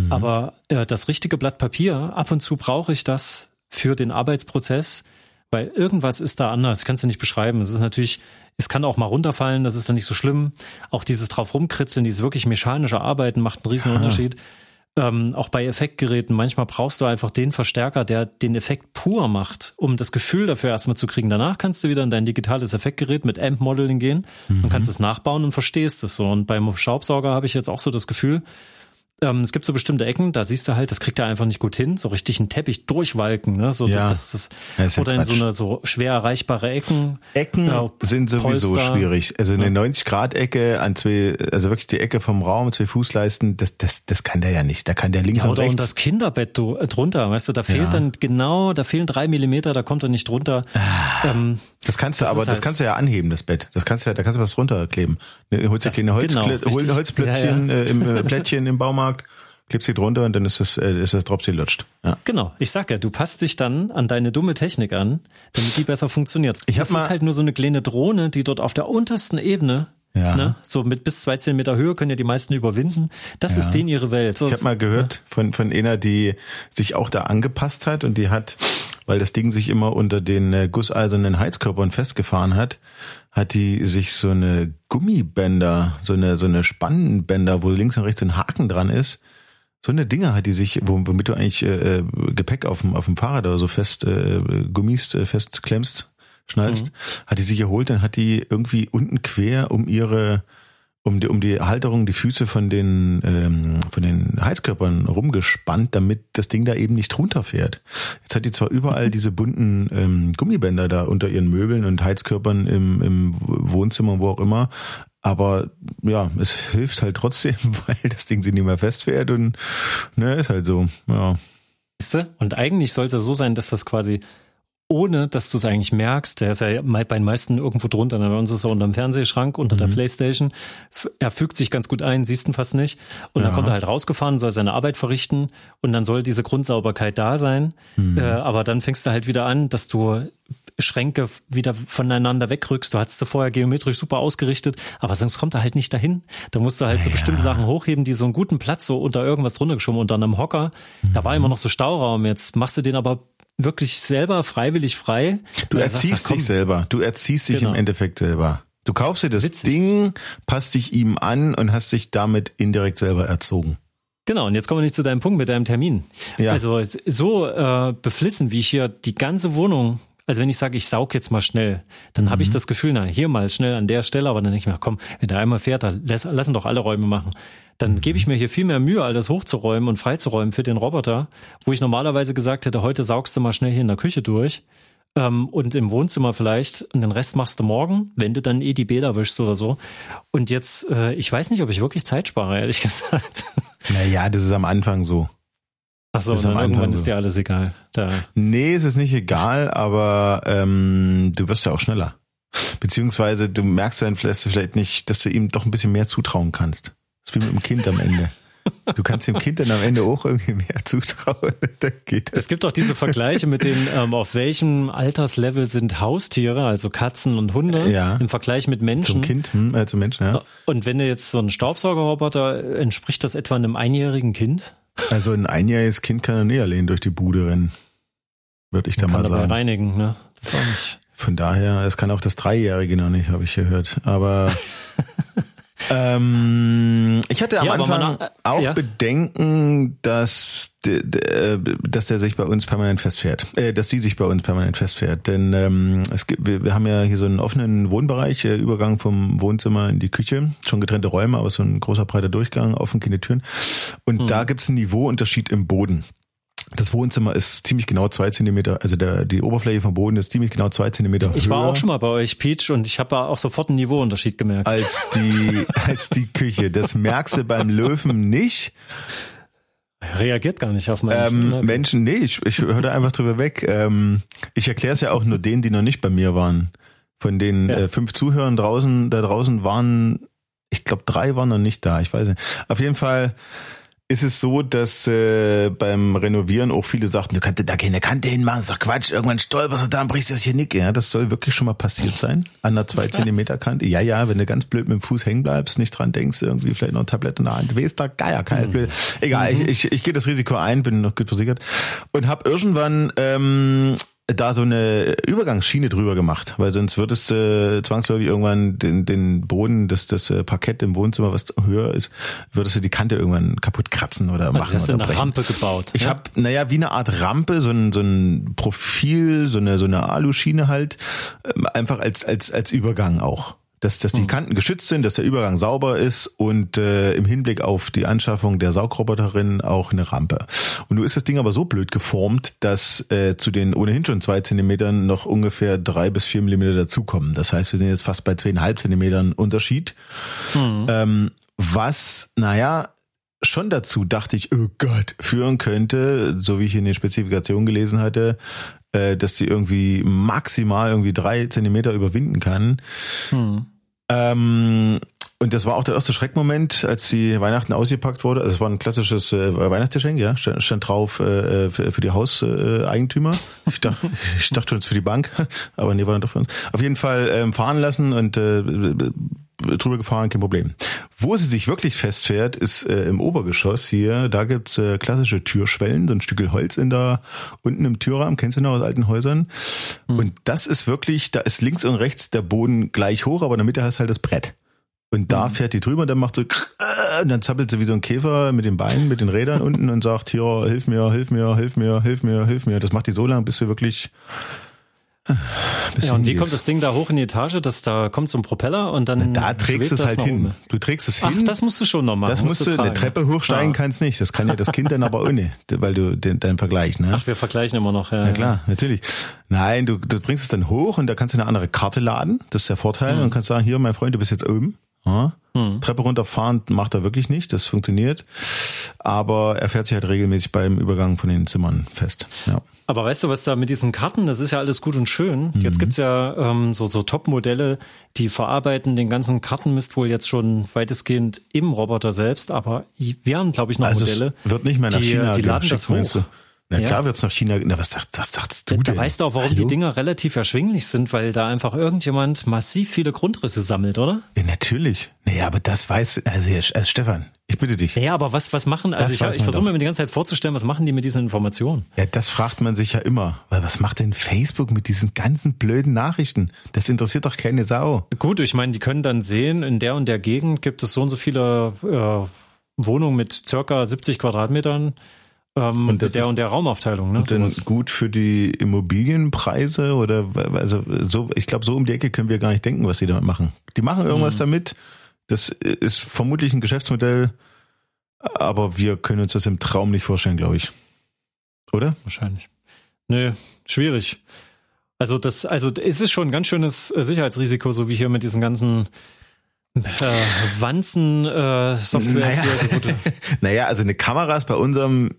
Speaker 1: aber äh, das richtige Blatt Papier, ab und zu brauche ich das für den Arbeitsprozess, weil irgendwas ist da anders. Das kannst du nicht beschreiben. Es ist natürlich, es kann auch mal runterfallen, das ist dann nicht so schlimm. Auch dieses drauf rumkritzeln, dieses wirklich mechanische Arbeiten macht einen riesen Unterschied. Ähm, auch bei Effektgeräten, manchmal brauchst du einfach den Verstärker, der den Effekt pur macht, um das Gefühl dafür erstmal zu kriegen. Danach kannst du wieder in dein digitales Effektgerät mit Amp-Modeling gehen und kannst es nachbauen und verstehst es so. Und beim Staubsauger habe ich jetzt auch so das Gefühl, ähm, es gibt so bestimmte Ecken, da siehst du halt, das kriegt er einfach nicht gut hin, so richtig einen Teppich durchwalken, ne? So,
Speaker 2: Ja.
Speaker 1: das, das,
Speaker 2: Ja, ist ja
Speaker 1: oder in so
Speaker 2: Quatsch.
Speaker 1: eine so schwer erreichbare Ecken.
Speaker 2: Ecken
Speaker 1: Ja,
Speaker 2: sind sowieso
Speaker 1: Polster.
Speaker 2: schwierig. Also eine 90-Grad-Ecke an zwei, also wirklich die Ecke vom Raum, zwei Fußleisten, das, das, das kann der ja nicht. Da kann der links
Speaker 1: Ja,
Speaker 2: und
Speaker 1: oder und
Speaker 2: rechts.
Speaker 1: das Kinderbett äh, drunter, weißt du, da fehlt dann genau, da fehlen drei Millimeter, da kommt er nicht drunter. Ähm,
Speaker 2: Das kannst du
Speaker 1: Das
Speaker 2: aber,
Speaker 1: ist
Speaker 2: das
Speaker 1: halt-
Speaker 2: kannst du ja anheben, das Bett. Das kannst du ja, da kannst du was runterkleben. Ne, Holst dir kleine Holz,
Speaker 1: genau.
Speaker 2: Holzplötzchen,
Speaker 1: Ja,
Speaker 2: Äh, im äh, Plättchen im Baumarkt, klebst sie drunter und dann ist das, äh, ist das Dropsy lutscht. Ja.
Speaker 1: genau, ich sag ja, du passt dich dann an deine dumme Technik an, damit die besser funktioniert.
Speaker 2: Ich
Speaker 1: das
Speaker 2: mal-
Speaker 1: ist halt nur so eine kleine Drohne, die dort auf der untersten Ebene,
Speaker 2: Ja.
Speaker 1: ne, so mit bis zwei Zentimeter Höhe können ja die meisten überwinden. Das ist denen ihre Welt. So,
Speaker 2: Ich habe mal gehört von, von einer, die sich auch da angepasst hat und die hat weil das Ding sich immer unter den äh, gusseisernen Heizkörpern festgefahren hat, hat die sich so eine Gummibänder, so eine, so eine Spannbänder, wo links und rechts ein Haken dran ist, so eine Dinger hat die sich, womit du eigentlich äh, äh, Gepäck auf dem, auf dem Fahrrad oder so fest, äh, Gummis äh, festklemmst, schnallst, mhm. hat die sich erholt, dann hat die irgendwie unten quer um ihre um die, um die Halterung, die Füße von den, ähm, von den Heizkörpern rumgespannt, damit das Ding da eben nicht runterfährt. Jetzt hat die zwar überall diese bunten ähm, Gummibänder da unter ihren Möbeln und Heizkörpern im, im Wohnzimmer, wo auch immer, aber ja, es hilft halt trotzdem, weil das Ding sich nicht mehr festfährt und ne, ist halt so, ja.
Speaker 1: Und eigentlich soll es ja so sein, dass das quasi ohne dass du es eigentlich merkst. Der ist ja bei den meisten irgendwo drunter. Bei uns ist er unter dem Fernsehschrank, unter mhm. der Playstation. Er fügt sich ganz gut ein, siehst ihn fast nicht. Und ja. dann kommt er halt rausgefahren, soll seine Arbeit verrichten und dann soll diese Grundsauberkeit da sein. Mhm. Äh, aber dann fängst du halt wieder an, dass du Schränke wieder voneinander wegrückst. Du hattest sie vorher geometrisch super ausgerichtet, aber sonst kommt er halt nicht dahin. Da musst du halt naja. so bestimmte Sachen hochheben, die so einen guten Platz so unter irgendwas drunter geschoben, unter einem Hocker. Mhm. Da war immer noch so Stauraum. Jetzt machst du den aber wirklich selber freiwillig frei.
Speaker 2: Du erziehst dich selber. Du erziehst dich genau. im Endeffekt selber. Du kaufst dir das Witzig. Ding, passt dich ihm an und hast dich damit indirekt selber erzogen.
Speaker 1: Genau, und jetzt kommen wir nicht zu deinem Punkt mit deinem Termin. Ja. Also so äh, beflissen, wie ich hier die ganze Wohnung also wenn ich sage, ich saug jetzt mal schnell, dann mhm. habe ich das Gefühl, na, hier mal schnell an der Stelle, aber dann denke ich mir, komm, wenn der einmal fährt, dann lass, lassen doch alle Räume machen. Dann mhm. gebe ich mir hier viel mehr Mühe, all das hochzuräumen und freizuräumen für den Roboter, wo ich normalerweise gesagt hätte, heute saugst du mal schnell hier in der Küche durch ähm, und im Wohnzimmer vielleicht und den Rest machst du morgen, wenn du dann eh die Bäder wischst oder so. Und jetzt, äh, ich weiß nicht, ob ich wirklich Zeit spare, ehrlich gesagt.
Speaker 2: Naja, das ist am Anfang so.
Speaker 1: Ach so, dann irgendwann so. ist dir alles egal. Da.
Speaker 2: Nee, es ist nicht egal, aber ähm, du wirst ja auch schneller. Beziehungsweise du merkst dann vielleicht nicht, dass du ihm doch ein bisschen mehr zutrauen kannst. Das ist wie mit dem Kind am Ende. Du kannst dem Kind dann am Ende auch irgendwie mehr zutrauen.
Speaker 1: Es gibt auch diese Vergleiche mit den, ähm, auf welchem Alterslevel sind Haustiere, also Katzen und Hunde, ja. im Vergleich mit Menschen.
Speaker 2: Zum Kind, hm, äh, zum Menschen, ja.
Speaker 1: Und wenn du jetzt so ein Staubsaugerroboter, entspricht das etwa einem einjährigen Kind?
Speaker 2: Also ein einjähriges Kind kann ja näher lehnen durch die Bude rennen. Würde ich da mal sagen.
Speaker 1: reinigen, ne? Das auch nicht.
Speaker 2: Von daher, es kann auch das Dreijährige noch nicht, habe ich gehört. Aber ähm, ich hatte am ja, Anfang nach, äh, auch ja. Bedenken, dass dass der sich bei uns permanent festfährt, äh, dass die sich bei uns permanent festfährt. Denn ähm, es gibt, wir, wir haben ja hier so einen offenen Wohnbereich, äh, Übergang vom Wohnzimmer in die Küche, schon getrennte Räume, aber so ein großer breiter Durchgang, offen keine Türen. Und mhm. da gibt's einen Niveauunterschied im Boden. Das Wohnzimmer ist ziemlich genau zwei Zentimeter, also der, die Oberfläche vom Boden ist ziemlich genau zwei Zentimeter
Speaker 1: Ich war auch schon mal bei euch, Peach, und ich habe auch sofort einen Niveauunterschied gemerkt.
Speaker 2: Als die, als die Küche. Das merkst du beim Löwen nicht.
Speaker 1: Reagiert gar nicht auf Menschen.
Speaker 2: Ähm? Menschen, nee, ich, ich höre da einfach drüber weg. Ähm, ich erkläre es ja auch nur denen, die noch nicht bei mir waren. Von den ja. äh, fünf Zuhörern draußen, da draußen waren, ich glaube, drei waren noch nicht da. Ich weiß nicht. Auf jeden Fall ist es so, dass äh, beim Renovieren auch viele sagten, du kannst da keine Kante hinmachen, ist doch Quatsch, irgendwann stolperst du da und brichst das hier nicht. Ja, das soll wirklich schon mal passiert sein. An einer zwei Zentimeter Kante. Ja, ja, wenn du ganz blöd mit dem Fuß hängen bleibst, nicht dran denkst, irgendwie vielleicht noch ein Tablett in der Hand, weiß da Geier, kein mhm. blöd. Egal, mhm. ich, ich, ich gehe das Risiko ein, bin noch gut versichert. Und hab irgendwann ähm, da so eine Übergangsschiene drüber gemacht, weil sonst würdest du äh, zwangsläufig irgendwann den, den Boden, das, das äh, Parkett im Wohnzimmer, was höher ist, würdest du die Kante irgendwann kaputt kratzen oder also machen.
Speaker 1: Hast
Speaker 2: du
Speaker 1: eine brechen. Rampe gebaut?
Speaker 2: Ich ja? habe, naja, wie eine Art Rampe, so ein, so ein Profil, so eine, so eine Aluschiene halt, ähm, einfach als, als, als Übergang auch dass, dass die hm. Kanten geschützt sind, dass der Übergang sauber ist und äh, im Hinblick auf die Anschaffung der Saugroboterin auch eine Rampe. Und nun ist das Ding aber so blöd geformt, dass äh, zu den ohnehin schon zwei Zentimetern noch ungefähr drei bis vier Millimeter dazukommen. Das heißt, wir sind jetzt fast bei zweieinhalb Zentimetern Unterschied. Hm. Ähm, was, naja, schon dazu dachte ich, oh Gott, führen könnte, so wie ich in den Spezifikationen gelesen hatte, äh, dass die irgendwie maximal irgendwie drei Zentimeter überwinden kann. Hm. Ähm, und das war auch der erste Schreckmoment, als die Weihnachten ausgepackt wurde. Also es war ein klassisches äh, Weihnachtsgeschenk, ja, stand, stand drauf äh, für, für die Hauseigentümer. ich dachte, ich dachte schon, es für die Bank, aber nee, war dann doch für uns. Auf jeden Fall ähm, fahren lassen und äh, drüber gefahren, kein Problem. Wo sie sich wirklich festfährt, ist äh, im Obergeschoss hier. Da gibt's äh, klassische Türschwellen, so ein Stück Holz in der unten im Türrahmen, kennst du noch aus alten Häusern. Mhm. Und das ist wirklich, da ist links und rechts der Boden gleich hoch, aber in der Mitte hast halt das Brett. Und da mhm. fährt die drüber und dann macht so und dann zappelt sie wie so ein Käfer mit den Beinen, mit den Rädern unten und sagt, hier, hilf mir, hilf mir, hilf mir, hilf mir, hilf mir. Das macht die so lange, bis sie wirklich
Speaker 1: ja, und wie kommt das Ding da hoch in die Etage? Das, da kommt so ein Propeller und dann.
Speaker 2: Da trägst es halt hin.
Speaker 1: Um.
Speaker 2: Du trägst es
Speaker 1: Ach,
Speaker 2: hin.
Speaker 1: das musst du schon noch machen.
Speaker 2: Das musst, musst du, eine Treppe hochsteigen ah. kannst nicht. Das kann ja das Kind dann aber ohne, weil du den, deinen Vergleich, ne?
Speaker 1: Ach, wir vergleichen immer noch, ja.
Speaker 2: Na klar, natürlich. Nein, du, du bringst es dann hoch und da kannst du eine andere Karte laden. Das ist der Vorteil. Mhm. Und kannst sagen, hier, mein Freund, du bist jetzt oben. Ja? Hm. Treppe runterfahren macht er wirklich nicht, das funktioniert. Aber er fährt sich halt regelmäßig beim Übergang von den Zimmern fest. Ja.
Speaker 1: Aber weißt du, was da mit diesen Karten, das ist ja alles gut und schön. Mhm. Jetzt gibt's ja ähm, so, so Top-Modelle, die verarbeiten den ganzen Kartenmist wohl jetzt schon weitestgehend im Roboter selbst, aber wir haben, glaube ich, noch also Modelle.
Speaker 2: wird nicht mehr nach
Speaker 1: die,
Speaker 2: China
Speaker 1: die laden das hoch.
Speaker 2: Na ja. klar wird's nach China. Na, was, was, was sagst du
Speaker 1: da,
Speaker 2: denn?
Speaker 1: Da weißt du auch, warum Hallo? die Dinger relativ erschwinglich sind, weil da einfach irgendjemand massiv viele Grundrisse sammelt, oder?
Speaker 2: Ja, natürlich. Naja, aber das weiß, also, also Stefan, ich bitte dich.
Speaker 1: Ja, aber was, was machen, also das ich, ich versuche mir die ganze Zeit vorzustellen, was machen die mit diesen Informationen?
Speaker 2: Ja, das fragt man sich ja immer. Weil was macht denn Facebook mit diesen ganzen blöden Nachrichten? Das interessiert doch keine Sau.
Speaker 1: Gut, ich meine, die können dann sehen, in der und der Gegend gibt es so und so viele äh, Wohnungen mit circa 70 Quadratmetern ähm, und mit der und der Raumaufteilung. Ne?
Speaker 2: Und dann gut für die Immobilienpreise oder also so, ich glaube, so um die Ecke können wir gar nicht denken, was die damit machen. Die machen irgendwas mhm. damit. Das ist vermutlich ein Geschäftsmodell, aber wir können uns das im Traum nicht vorstellen, glaube ich. Oder?
Speaker 1: Wahrscheinlich. Nö, schwierig. Also das, also es ist schon ein ganz schönes Sicherheitsrisiko, so wie hier mit diesen ganzen äh, Wanzen äh, Software.
Speaker 2: Naja. Naja, also eine Kamera ist bei unserem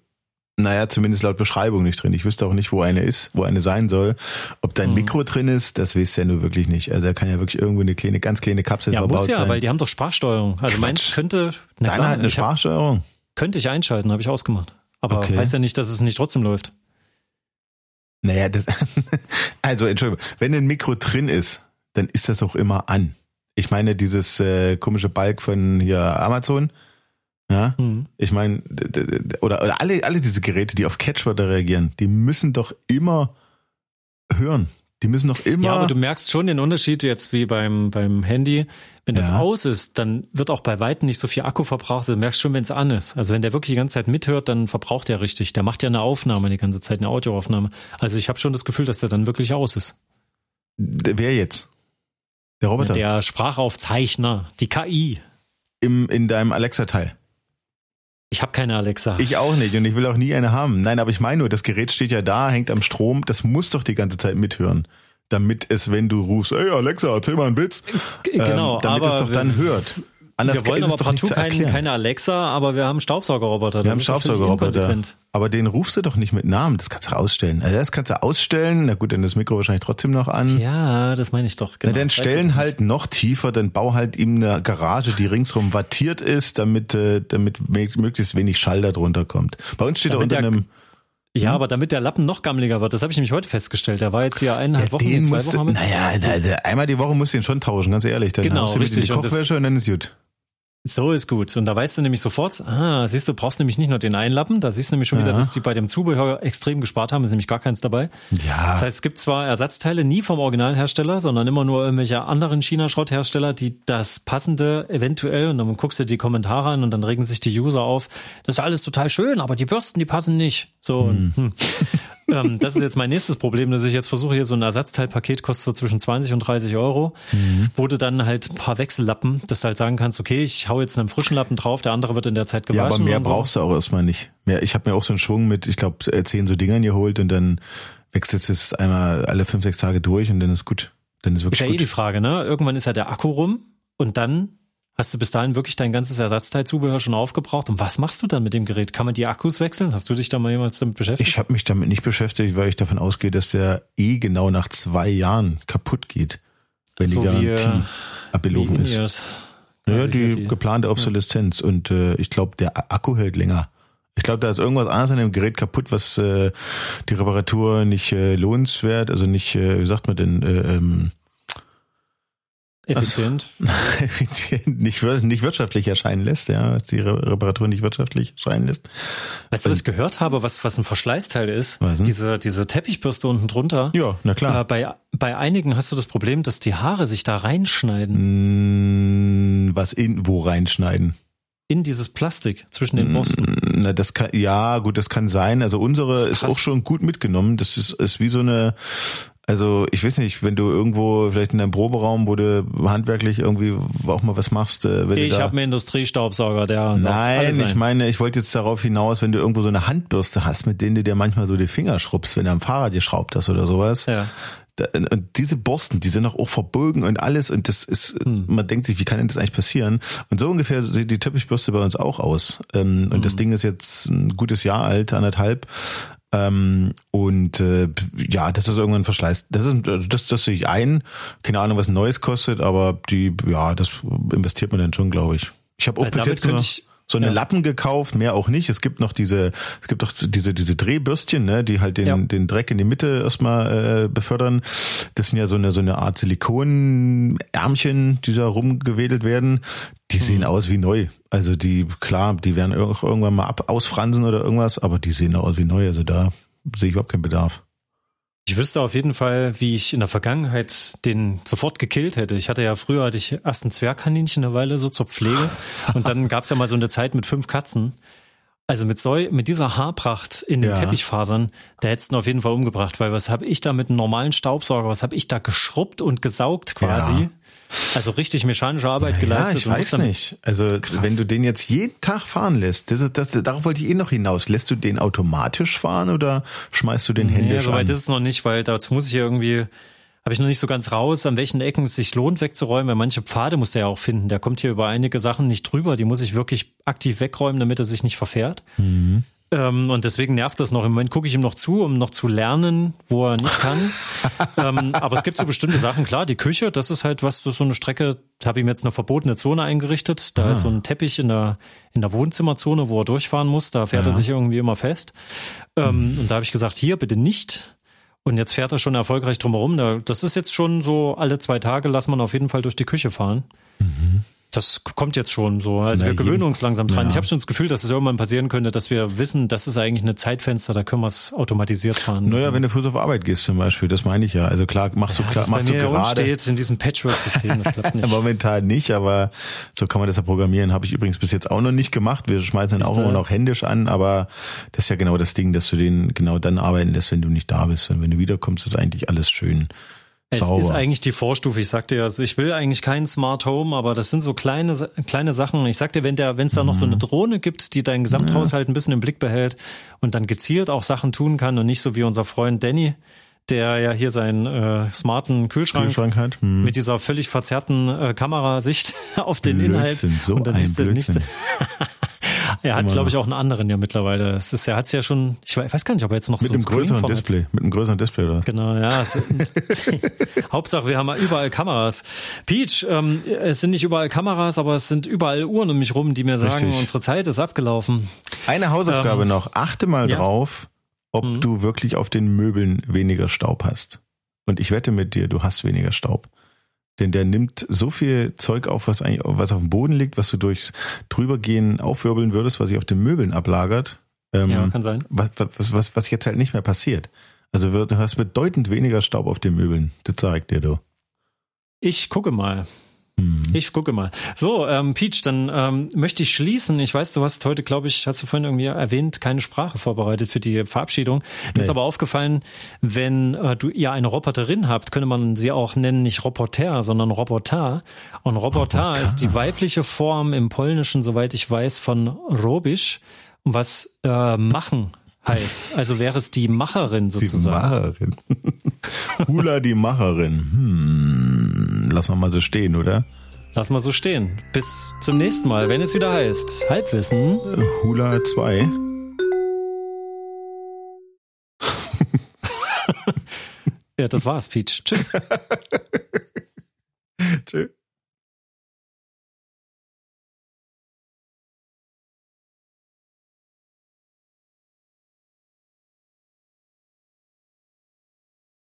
Speaker 2: naja, zumindest laut Beschreibung nicht drin. Ich wüsste auch nicht, wo eine ist, wo eine sein soll. Ob da ein mhm. Mikro drin ist, das weißt du ja nur wirklich nicht. Also er kann ja wirklich irgendwo eine kleine, ganz kleine Kapsel ja, verbaut muss ja,
Speaker 1: sein. weil die haben doch Sprachsteuerung. Also meins könnte...
Speaker 2: Na Deiner klar, hat eine Sprachsteuerung?
Speaker 1: Hab, könnte ich einschalten, habe ich ausgemacht. Aber okay. weiß ja nicht, dass es nicht trotzdem läuft.
Speaker 2: Naja, das, also Entschuldigung, wenn ein Mikro drin ist, dann ist das auch immer an. Ich meine, dieses äh, komische Balk von hier Amazon, ja, mhm. ich meine, oder, oder alle, alle diese Geräte, die auf Catchwörter reagieren, die müssen doch immer hören. Die müssen doch immer. Ja,
Speaker 1: aber du merkst schon den Unterschied jetzt wie beim, beim Handy. Wenn das ja. aus ist, dann wird auch bei Weitem nicht so viel Akku verbraucht. Du merkst schon, wenn es an ist. Also wenn der wirklich die ganze Zeit mithört, dann verbraucht er richtig. Der macht ja eine Aufnahme die ganze Zeit, eine Audioaufnahme. Also ich habe schon das Gefühl, dass der dann wirklich aus ist.
Speaker 2: Wer jetzt? Der Roboter?
Speaker 1: Der Sprachaufzeichner, die KI.
Speaker 2: Im, in deinem Alexa-Teil.
Speaker 1: Ich habe keine Alexa.
Speaker 2: Ich auch nicht und ich will auch nie eine haben. Nein, aber ich meine nur, das Gerät steht ja da, hängt am Strom, das muss doch die ganze Zeit mithören. Damit es, wenn du rufst, ey Alexa, erzähl mal einen Witz,
Speaker 1: genau, ähm,
Speaker 2: damit es doch dann hört.
Speaker 1: Anders wir wollen aber partout kein, keine Alexa, aber wir haben Staubsaugerroboter.
Speaker 2: Wir haben Staubsaugerroboter. Aber den rufst du doch nicht mit Namen. Das kannst du ausstellen. Also das kannst du ausstellen. Na gut, dann das Mikro wahrscheinlich trotzdem noch an.
Speaker 1: Ja, das meine ich doch.
Speaker 2: Genau. Na, dann stellen halt noch tiefer, dann bau halt ihm eine Garage, die ringsrum wattiert ist, damit, äh, damit möglichst wenig Schall da drunter kommt. Bei uns steht er unter einem
Speaker 1: ja, hm? aber damit der Lappen noch gammeliger wird, das habe ich nämlich heute festgestellt. Der war jetzt hier eineinhalb ja, Wochen, zwei Wochen.
Speaker 2: Naja, also einmal die Woche musst du ihn schon tauschen, ganz ehrlich. Dann
Speaker 1: genau,
Speaker 2: hast du
Speaker 1: richtig.
Speaker 2: Die Kochwäsche und, und dann ist gut.
Speaker 1: So ist gut. Und da weißt du nämlich sofort, ah, siehst du, brauchst nämlich nicht nur den Einlappen, da siehst du nämlich schon ja. wieder, dass die bei dem Zubehör extrem gespart haben, ist nämlich gar keins dabei.
Speaker 2: Ja.
Speaker 1: Das heißt, es gibt zwar Ersatzteile nie vom Originalhersteller, sondern immer nur irgendwelche anderen China-Schrotthersteller, die das passende eventuell, und dann guckst du die Kommentare an und dann regen sich die User auf, das ist alles total schön, aber die Bürsten, die passen nicht. So, hm. hm. Ähm, das ist jetzt mein nächstes Problem, dass ich jetzt versuche, hier so ein Ersatzteilpaket kostet so zwischen 20 und 30 Euro, mhm. wo du dann halt ein paar Wechsellappen, dass du halt sagen kannst, okay, ich hau jetzt einen frischen Lappen drauf, der andere wird in der Zeit gewaschen.
Speaker 2: Ja, aber mehr brauchst du auch erstmal nicht. Mehr, ich habe mir auch so einen Schwung mit, ich glaube, zehn so Dingern geholt und dann wechselst du es einmal alle fünf, sechs Tage durch und dann ist gut. Dann ist wirklich ist ja
Speaker 1: gut. eh die Frage, ne? Irgendwann ist ja der Akku rum und dann Hast du bis dahin wirklich dein ganzes Ersatzteilzubehör schon aufgebraucht? Und was machst du dann mit dem Gerät? Kann man die Akkus wechseln? Hast du dich da mal jemals damit beschäftigt?
Speaker 2: Ich habe mich damit nicht beschäftigt, weil ich davon ausgehe, dass der eh genau nach zwei Jahren kaputt geht, wenn so die Garantie wie, abgelaufen ist. Das, ja, die, die, geplante Obsoleszenz. Ja. Und äh, ich glaube, der Akku hält länger. Ich glaube, da ist irgendwas anderes an dem Gerät kaputt, was äh, die Reparatur nicht äh, lohnenswert, also nicht, äh, wie sagt man denn, äh, ähm,
Speaker 1: effizient.
Speaker 2: effizient, nicht, nicht wirtschaftlich erscheinen lässt, ja, dass die Reparatur nicht wirtschaftlich erscheinen lässt.
Speaker 1: Weißt du, was ich gehört habe, was, was ein Verschleißteil ist?
Speaker 2: Was denn?
Speaker 1: Diese, diese Teppichbürste unten drunter.
Speaker 2: Ja, na klar.
Speaker 1: Äh, bei, bei einigen hast du das Problem, dass die Haare sich da reinschneiden.
Speaker 2: Mm, Was in, wo reinschneiden?
Speaker 1: In dieses Plastik zwischen den Borsten.
Speaker 2: Na, das kann, ja, gut, das kann sein. Also unsere ist
Speaker 1: krass.
Speaker 2: auch schon gut mitgenommen. Das ist, ist wie so eine, also ich weiß nicht, wenn du irgendwo vielleicht in deinem Proberaum, wo du handwerklich irgendwie auch mal was machst, äh, wenn
Speaker 1: Ich habe einen Industriestaubsauger, der
Speaker 2: Nein, ich
Speaker 1: ein.
Speaker 2: meine, ich wollte jetzt darauf hinaus, wenn du irgendwo so eine Handbürste hast, mit denen du dir manchmal so die Finger schrubbst, wenn du am Fahrrad geschraubt hast oder sowas.
Speaker 1: Ja.
Speaker 2: Da, und diese Borsten, die sind auch, auch verbogen und alles und das ist,
Speaker 1: Hm.
Speaker 2: man denkt sich, wie kann denn das eigentlich passieren? Und so ungefähr sieht die Teppichbürste bei uns auch aus. Ähm, und
Speaker 1: Hm.
Speaker 2: das Ding ist jetzt ein gutes Jahr alt, anderthalb. Ähm, und äh, ja, das ist irgendwann Verschleiß. Das ist, also das, das sehe ich ein. Keine Ahnung, was neues kostet, aber die, ja, das investiert man dann schon, glaube ich. Ich habe auch
Speaker 1: Äh,
Speaker 2: bis jetzt nur
Speaker 1: ich-
Speaker 2: so eine
Speaker 1: ja.
Speaker 2: Lappen gekauft, mehr auch nicht. Es gibt noch diese, es gibt auch diese diese Drehbürstchen, ne, die halt den
Speaker 1: Ja.
Speaker 2: den Dreck in die Mitte erstmal äh, befördern. Das sind ja so eine so eine Art Silikonärmchen, die da rumgewedelt werden. Die sehen
Speaker 1: Mhm.
Speaker 2: aus wie neu. Also die klar, die werden auch irgendwann mal ab ausfransen oder irgendwas, aber die sehen aus wie neu. Also da sehe ich überhaupt keinen Bedarf.
Speaker 1: Ich wüsste auf jeden Fall, wie ich in der Vergangenheit den sofort gekillt hätte. Ich hatte ja früher hatte ich erst ein Zwergkaninchen eine Weile so zur Pflege und dann gab's ja mal so eine Zeit mit fünf Katzen. Also mit so, mit dieser Haarpracht in den
Speaker 2: Ja.
Speaker 1: Teppichfasern, da hättest du ihn auf jeden Fall umgebracht, weil was habe ich da mit einem normalen Staubsauger, was habe ich da geschrubbt und gesaugt quasi?
Speaker 2: Ja.
Speaker 1: Also richtig mechanische Arbeit
Speaker 2: Ja,
Speaker 1: geleistet.
Speaker 2: ich
Speaker 1: und
Speaker 2: weiß nicht. Also wenn du den jetzt jeden Tag fahren lässt, das das, darauf wollte ich eh noch hinaus. Lässt du den automatisch fahren oder schmeißt du den
Speaker 1: Nee,
Speaker 2: händisch
Speaker 1: soweit
Speaker 2: an?
Speaker 1: ist es noch nicht, weil dazu muss ich ja irgendwie, habe ich noch nicht so ganz raus, an welchen Ecken es sich lohnt wegzuräumen, weil manche Pfade muss der ja auch finden. Der kommt hier über einige Sachen nicht drüber, die muss ich wirklich aktiv wegräumen, damit er sich nicht verfährt. Ähm, und deswegen nervt das noch. Im Moment gucke ich ihm noch zu, um noch zu lernen, wo er nicht kann. ähm, aber es gibt so bestimmte Sachen, klar, die Küche, das ist halt was, das so eine Strecke, habe ich ihm jetzt eine verbotene Zone eingerichtet. Da ist so ein Teppich in der, in der Wohnzimmerzone, wo er durchfahren muss. Da fährt er sich irgendwie immer fest. Ähm, Und da habe ich gesagt, hier bitte nicht. Und jetzt fährt er schon erfolgreich drumherum. Da- Das ist jetzt schon so, alle zwei Tage lassen man auf jeden Fall durch die Küche fahren. Das kommt jetzt schon so. Also
Speaker 2: Na,
Speaker 1: wir gewöhnen uns langsam dran.
Speaker 2: Ja.
Speaker 1: Ich habe schon das Gefühl, dass es irgendwann passieren könnte, dass wir wissen, das ist eigentlich eine Zeitfenster, da können wir es automatisiert fahren.
Speaker 2: Naja, wenn du früh auf Arbeit gehst zum Beispiel, das meine ich ja. Also klar, machst
Speaker 1: ja,
Speaker 2: du klar, machst du gerade.
Speaker 1: steht in diesem Patchwork-System, das klappt nicht.
Speaker 2: Momentan nicht, aber so kann man das ja programmieren. Habe ich übrigens bis jetzt auch noch nicht gemacht. Wir schmeißen dann auch immer noch händisch an, aber das ist ja genau das Ding, dass du den genau dann arbeiten lässt, wenn du nicht da bist. Und wenn du wiederkommst, ist eigentlich alles schön
Speaker 1: Es
Speaker 2: sauber.
Speaker 1: ist eigentlich die Vorstufe. Ich sagte ja, also ich will eigentlich kein Smart Home, aber das sind so kleine, kleine Sachen. Ich sagte, wenn der, wenn es da noch so
Speaker 2: Mhm.
Speaker 1: eine Drohne gibt, die deinen Gesamthaushalt ein bisschen im Blick behält und dann gezielt auch Sachen tun kann und nicht so wie unser Freund Danny, der ja hier seinen äh, smarten Kühlschrank,
Speaker 2: Kühlschrank hat. Hm.
Speaker 1: mit dieser völlig verzerrten äh, Kamerasicht auf den
Speaker 2: Blödsinn,
Speaker 1: Inhalt.
Speaker 2: so
Speaker 1: und dann siehst du nichts. Er hat, glaube ich, auch einen anderen ja mittlerweile. Es ist, er hat's ja schon, ich weiß gar nicht, ob er jetzt noch
Speaker 2: Mit
Speaker 1: so
Speaker 2: einem größeren
Speaker 1: hat.
Speaker 2: Display. Mit einem größeren Display oder?
Speaker 1: Genau, ja. Es, Hauptsache, wir haben ja überall Kameras. Peach, ähm, es sind nicht überall Kameras, aber es sind überall Uhren um mich rum, die mir sagen,
Speaker 2: Richtig.
Speaker 1: unsere Zeit ist abgelaufen.
Speaker 2: Eine Hausaufgabe
Speaker 1: Ähm,
Speaker 2: noch. Achte mal
Speaker 1: ja.
Speaker 2: drauf, ob
Speaker 1: Mhm.
Speaker 2: du wirklich auf den Möbeln weniger Staub hast. Und ich wette mit dir, du hast weniger Staub. Denn der nimmt so viel Zeug auf, was eigentlich, was auf dem Boden liegt, was du durchs drübergehen aufwirbeln würdest, was sich auf den Möbeln ablagert. Ähm,
Speaker 1: Ja, kann sein.
Speaker 2: was, was, was, was jetzt halt nicht mehr passiert. Also du hast bedeutend weniger Staub auf den Möbeln. Das zeigt dir du.
Speaker 1: Ich gucke mal.
Speaker 2: Hm.
Speaker 1: Ich gucke mal. So, ähm, Peach, dann ähm, möchte ich schließen. Ich weiß, du hast heute, glaube ich, hast du vorhin irgendwie erwähnt, keine Sprache vorbereitet für die Verabschiedung. Mir ist aber aufgefallen, wenn äh, du ihr eine Roboterin habt, könnte man sie auch nennen, nicht Roboter, sondern Robotar. Und Robotar
Speaker 2: Robotar.
Speaker 1: ist die weibliche Form im Polnischen, soweit ich weiß, von Robisch, was äh, machen heißt. Also wäre es die Macherin
Speaker 2: Die
Speaker 1: sozusagen.
Speaker 2: Macherin. Hula die Macherin. Hm. Lass mal mal so stehen, oder?
Speaker 1: Lass mal so stehen. Bis zum nächsten Mal, wenn es wieder heißt Halbwissen.
Speaker 2: Hula 2.
Speaker 1: Ja, das war's, Peach. Tschüss.
Speaker 2: Tschüss.